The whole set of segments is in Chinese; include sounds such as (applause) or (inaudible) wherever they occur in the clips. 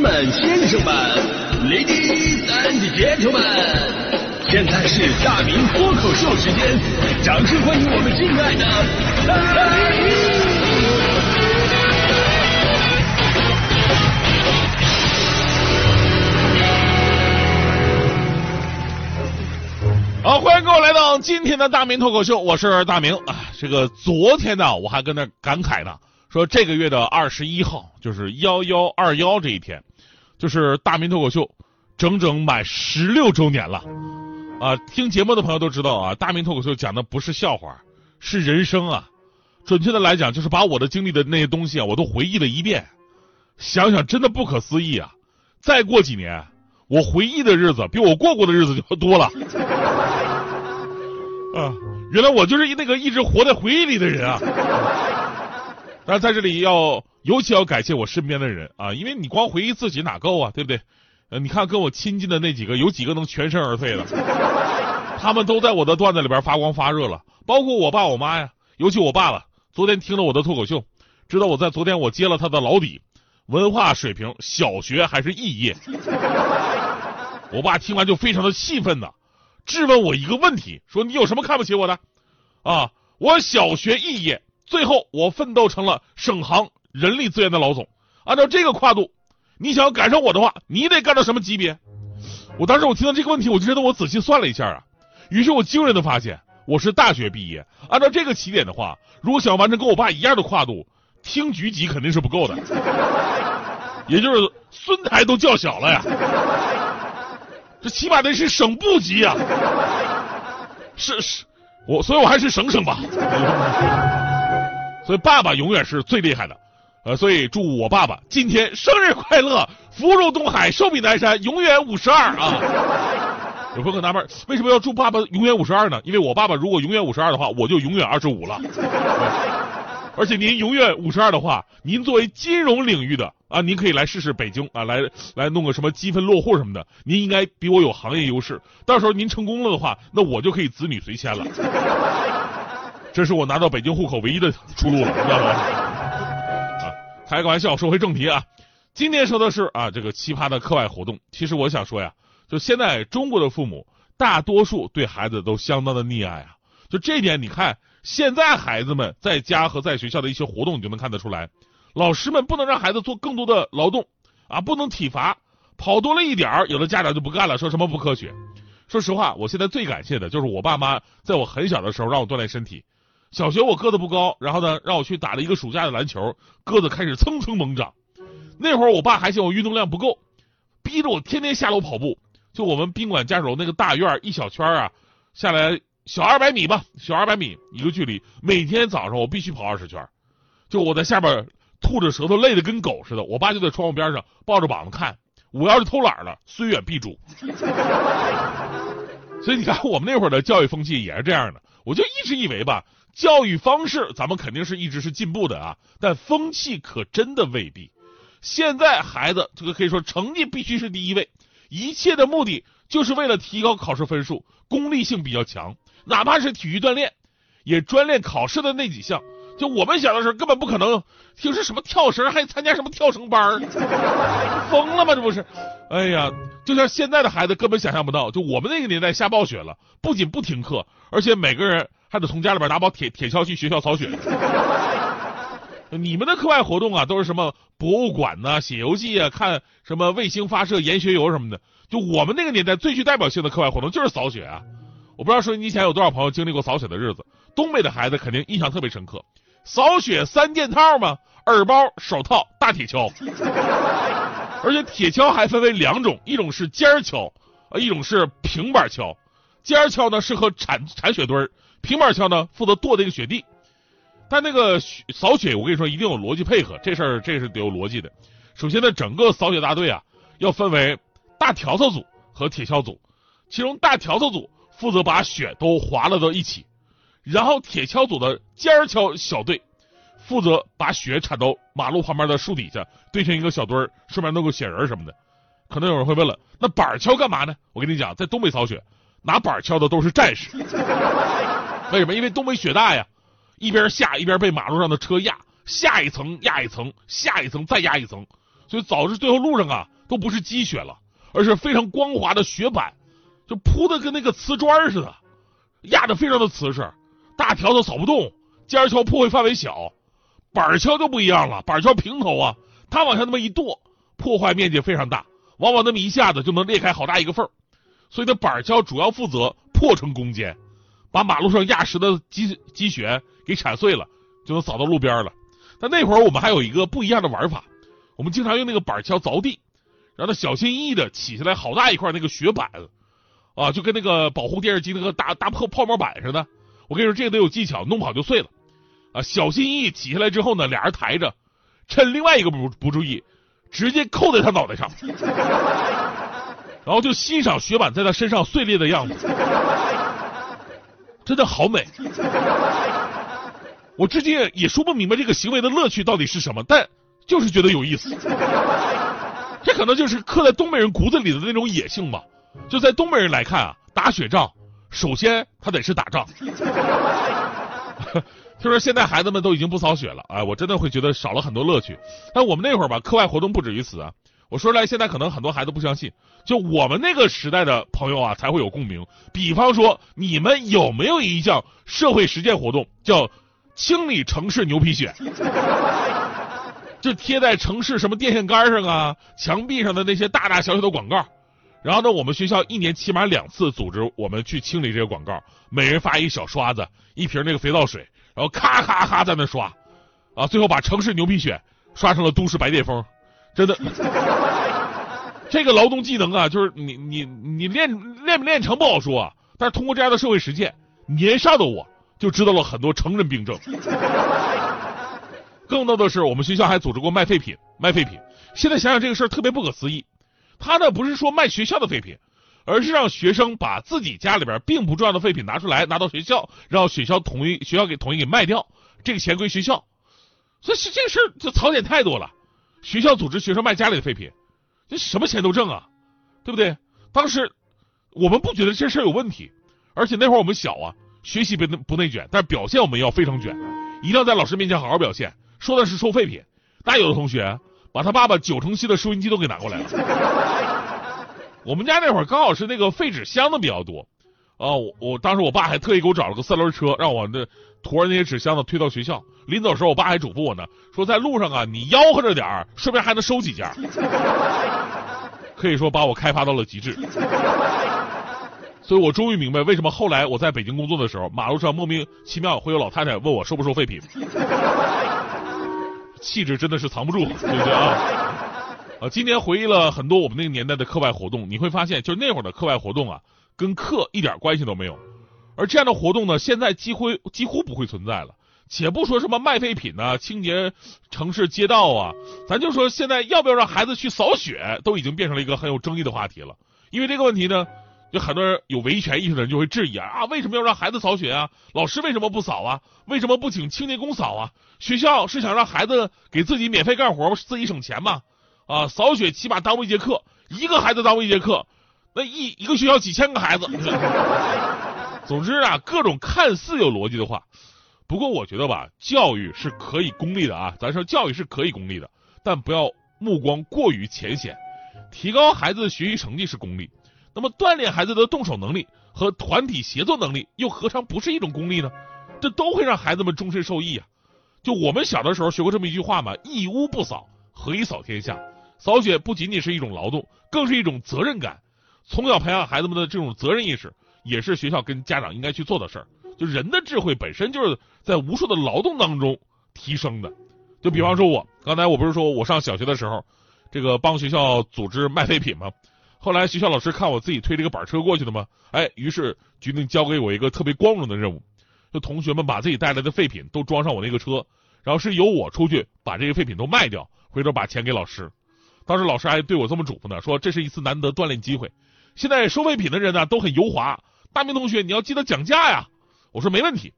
们、先生们、ladies and gentlemen，现在是大明脱口秀时间，掌声欢迎我们敬爱的大明！好，欢迎各位来到今天的大明脱口秀，我是大明啊。这个昨天呢，我还跟那感慨呢，说这个月的二十一号就是幺幺二幺这一天，就是大明脱口秀整整满十六周年了啊！听节目的朋友都知道啊，大明脱口秀讲的不是笑话，是人生啊。准确的来讲，就是把我的经历的那些东西啊，我都回忆了一遍。想想真的不可思议啊！再过几年，我回忆的日子比我过过的日子就多了。(laughs) 啊，原来我就是那个一直活在回忆里的人啊！那在这里要尤其要感谢我身边的人啊，因为你光回忆自己哪够啊，对不对？呃，你看跟我亲近的那几个，有几个能全身而退的？他们都在我的段子里边发光发热了，包括我爸我妈呀，尤其我爸了。昨天听了我的脱口秀，知道我在昨天我揭了他的老底，文化水平小学还是肄业。我爸听完就非常的气愤呐。质问我一个问题，说你有什么看不起我的？啊，我小学肄业，最后我奋斗成了省行人力资源的老总。按照这个跨度，你想要赶上我的话，你得干到什么级别？我当时我听到这个问题，我就觉得我仔细算了一下啊，于是我惊人的发现，我是大学毕业，按照这个起点的话，如果想完成跟我爸一样的跨度，厅局级肯定是不够的，也就是孙台都叫小了呀。这起码得是省部级呀，是是，我所以我还是省省吧。所以爸爸永远是最厉害的，呃，所以祝我爸爸今天生日快乐，福如东海，寿比南山，永远五十二啊！有朋友很纳闷，为什么要祝爸爸永远五十二呢？因为我爸爸如果永远五十二的话，我就永远二十五了。(laughs) 而且您永远五十二的话，您作为金融领域的啊，您可以来试试北京啊，来来弄个什么积分落户什么的，您应该比我有行业优势。到时候您成功了的话，那我就可以子女随迁了。(laughs) 这是我拿到北京户口唯一的出路了，知道吗？开个玩笑，说回正题啊。今天说的是啊，这个奇葩的课外活动。其实我想说呀，就现在中国的父母大多数对孩子都相当的溺爱啊。就这点，你看。现在孩子们在家和在学校的一些活动，你就能看得出来，老师们不能让孩子做更多的劳动啊，不能体罚，跑多了一点儿，有的家长就不干了，说什么不科学。说实话，我现在最感谢的就是我爸妈，在我很小的时候让我锻炼身体。小学我个子不高，然后呢让我去打了一个暑假的篮球，个子开始蹭蹭猛长。那会儿我爸还嫌我运动量不够，逼着我天天下楼跑步。就我们宾馆家属楼那个大院一小圈啊，下来。小二百米吧，小二百米一个距离，每天早上我必须跑二十圈，就我在下边吐着舌头，累得跟狗似的。我爸就在窗户边上抱着膀子看，我要是偷懒了，虽远必诛。(laughs) 所以你看，我们那会儿的教育风气也是这样的。我就一直以为吧，教育方式咱们肯定是一直是进步的啊，但风气可真的未必。现在孩子这个可以说成绩必须是第一位，一切的目的就是为了提高考试分数，功利性比较强。哪怕是体育锻炼，也专练考试的那几项。就我们小的时候根本不可能，听说什么跳绳，还参加什么跳绳班 (laughs) 疯了吗？这不是？哎呀，就像现在的孩子根本想象不到，就我们那个年代下暴雪了，不仅不停课，而且每个人还得从家里边拿包铁铁锹去学校扫雪。(laughs) 你们的课外活动啊，都是什么博物馆呐、写游记啊、看什么卫星发射、研学游什么的。就我们那个年代最具代表性的课外活动就是扫雪啊。我不知道说你以前有多少朋友经历过扫雪的日子，东北的孩子肯定印象特别深刻。扫雪三件套嘛，耳包、手套、大铁锹，(laughs) 而且铁锹还分为两种，一种是尖儿锹，呃，一种是平板锹。尖儿锹呢适合铲铲雪堆儿，平板锹呢负责剁这个雪地。但那个扫雪，我跟你说一定有逻辑配合，这事儿这是得有逻辑的。首先呢，整个扫雪大队啊要分为大笤帚组和铁锹组，其中大笤帚组。负责把雪都划了到一起，然后铁锹组的尖锹小队负责把雪铲到马路旁边的树底下堆成一个小堆儿，顺便弄个雪人什么的。可能有人会问了，那板锹干嘛呢？我跟你讲，在东北扫雪，拿板锹的都是战士。为什么？因为东北雪大呀，一边下一边被马路上的车压，下一层压一层，下一层再压一层，所以导致最后路上啊都不是积雪了，而是非常光滑的雪板，就铺的跟那个瓷砖似的，压的非常的瓷实，大条子扫不动，尖锹破坏范围小，板锹就不一样了，板锹平头啊，它往下那么一跺，破坏面积非常大，往往那么一下子就能裂开好大一个缝儿，所以这板锹主要负责破成攻坚，把马路上压实的积积雪给铲碎了，就能扫到路边了。但那会儿我们还有一个不一样的玩法，我们经常用那个板锹凿地，让它小心翼翼的起下来好大一块那个雪板，啊，就跟那个保护电视机那个大大破泡沫板似的。我跟你说，这个得有技巧，弄不好就碎了。啊，小心翼翼起下来之后呢，俩人抬着，趁另外一个不不注意，直接扣在他脑袋上，(laughs) 然后就欣赏雪板在他身上碎裂的样子，真的好美。(laughs) 我至今也说不明白这个行为的乐趣到底是什么，但就是觉得有意思。这可能就是刻在东北人骨子里的那种野性吧。就在东北人来看啊，打雪仗首先他得是打仗。(laughs) 听说现在孩子们都已经不扫雪了，哎，我真的会觉得少了很多乐趣。但我们那会儿吧，课外活动不止于此啊。我说出来，现在可能很多孩子不相信，就我们那个时代的朋友啊才会有共鸣。比方说，你们有没有一项社会实践活动叫？清理城市牛皮癣，(laughs) 就贴在城市什么电线杆上啊、墙壁上的那些大大小小的广告。然后呢，我们学校一年起码两次组织我们去清理这些广告，每人发一小刷子、一瓶那个肥皂水，然后咔咔咔在那刷，啊，最后把城市牛皮癣刷成了都市白癜风。真的，这个劳动技能啊，就是你你你练练不练成不好说，啊，但是通过这样的社会实践，年少的我。就知道了很多成人病症。更多的是，我们学校还组织过卖废品，卖废品。现在想想这个事儿特别不可思议。他呢不是说卖学校的废品，而是让学生把自己家里边并不重要的废品拿出来，拿到学校，让学校统一学校给统一给卖掉，这个钱归学校。所以这个事儿就槽点太多了。学校组织学生卖家里的废品，这什么钱都挣啊，对不对？当时我们不觉得这事儿有问题，而且那会儿我们小啊。学习不不内卷，但是表现我们要非常卷，一定要在老师面前好好表现。说的是收废品，那有的同学把他爸爸九成新的收音机都给拿过来了。我们家那会儿刚好是那个废纸箱子比较多，啊，我我当时我爸还特意给我找了个三轮车，让我那驮着那些纸箱子推到学校。临走时候，我爸还嘱咐我呢，说在路上啊，你吆喝着点儿，顺便还能收几件。(laughs) 可以说把我开发到了极致。所以我终于明白为什么后来我在北京工作的时候，马路上莫名其妙会有老太太问我收不收废品，(laughs) 气质真的是藏不住，对不对啊？啊，今年回忆了很多我们那个年代的课外活动，你会发现，就那会儿的课外活动啊，跟课一点关系都没有。而这样的活动呢，现在几乎几乎不会存在了。且不说什么卖废品呐、清洁城市街道啊，咱就说现在要不要让孩子去扫雪，都已经变成了一个很有争议的话题了。因为这个问题呢。有很多人有维权意识的人就会质疑啊啊，为什么要让孩子扫雪啊？老师为什么不扫啊？为什么不请清洁工扫啊？学校是想让孩子给自己免费干活？自己省钱吗？啊，扫雪起码耽误一节课，一个孩子耽误一节课，那一一个学校几千个孩子。(laughs) 总之啊，各种看似有逻辑的话，不过我觉得吧，教育是可以功利的啊，咱说教育是可以功利的，但不要目光过于浅显，提高孩子的学习成绩是功利。那么锻炼孩子的动手能力和团体协作能力，又何尝不是一种功利呢？这都会让孩子们终身受益啊！就我们小的时候学过这么一句话嘛：“一屋不扫，何以扫天下？”扫雪不仅仅是一种劳动，更是一种责任感。从小培养孩子们的这种责任意识，也是学校跟家长应该去做的事儿。就人的智慧本身就是在无数的劳动当中提升的。就比方说，我刚才我不是说我上小学的时候，这个帮学校组织卖废品吗？后来学校老师看我自己推这个板车过去的吗？哎，于是决定交给我一个特别光荣的任务，就同学们把自己带来的废品都装上我那个车，然后是由我出去把这些废品都卖掉，回头把钱给老师。当时老师还对我这么嘱咐呢，说这是一次难得锻炼机会。现在收废品的人呢都很油滑，大明同学你要记得讲价呀。我说没问题。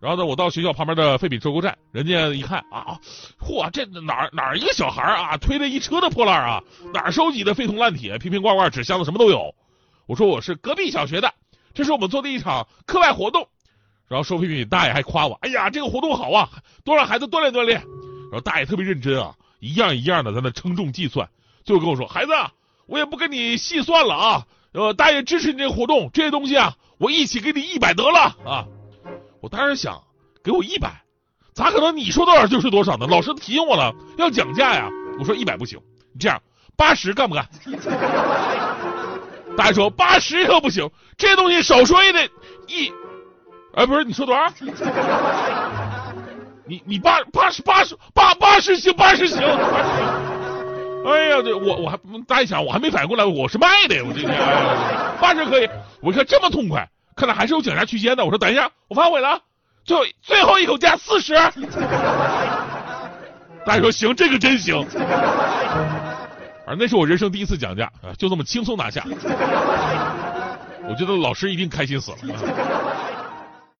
然后呢，我到学校旁边的废品收购站，人家一看啊，嚯，这哪儿哪儿一个小孩啊，推着一车的破烂啊，哪儿收集的废铜烂铁、瓶瓶罐罐、纸箱子，什么都有。我说我是隔壁小学的，这是我们做的一场课外活动。然后收废品大爷还夸我，哎呀，这个活动好啊，多让孩子锻炼锻炼。然后大爷特别认真啊，一样一样的在那称重计算，最后跟我说：“孩子，我也不跟你细算了啊，呃，大爷支持你这个活动，这些东西啊，我一起给你一百得了啊。”我当时想，给我一百，咋可能你说多少就是多少呢？老师提醒我了，要讲价呀。我说一百不行，你这样八十干不干？(laughs) 大爷说八十可不行，这东西少说也得一，哎，不是你说多少？(laughs) 你你八八十八十八八十行八十行。哎呀，这我我还大家想我还没反应过来，我是卖的，我今天八十可以。我一看这么痛快，看来还是有讲价区间的。我说等一下，我反悔了，最后最后一口价四十。大家说行，这个真行。而那是我人生第一次讲价啊，就这么轻松拿下。我觉得老师一定开心死了。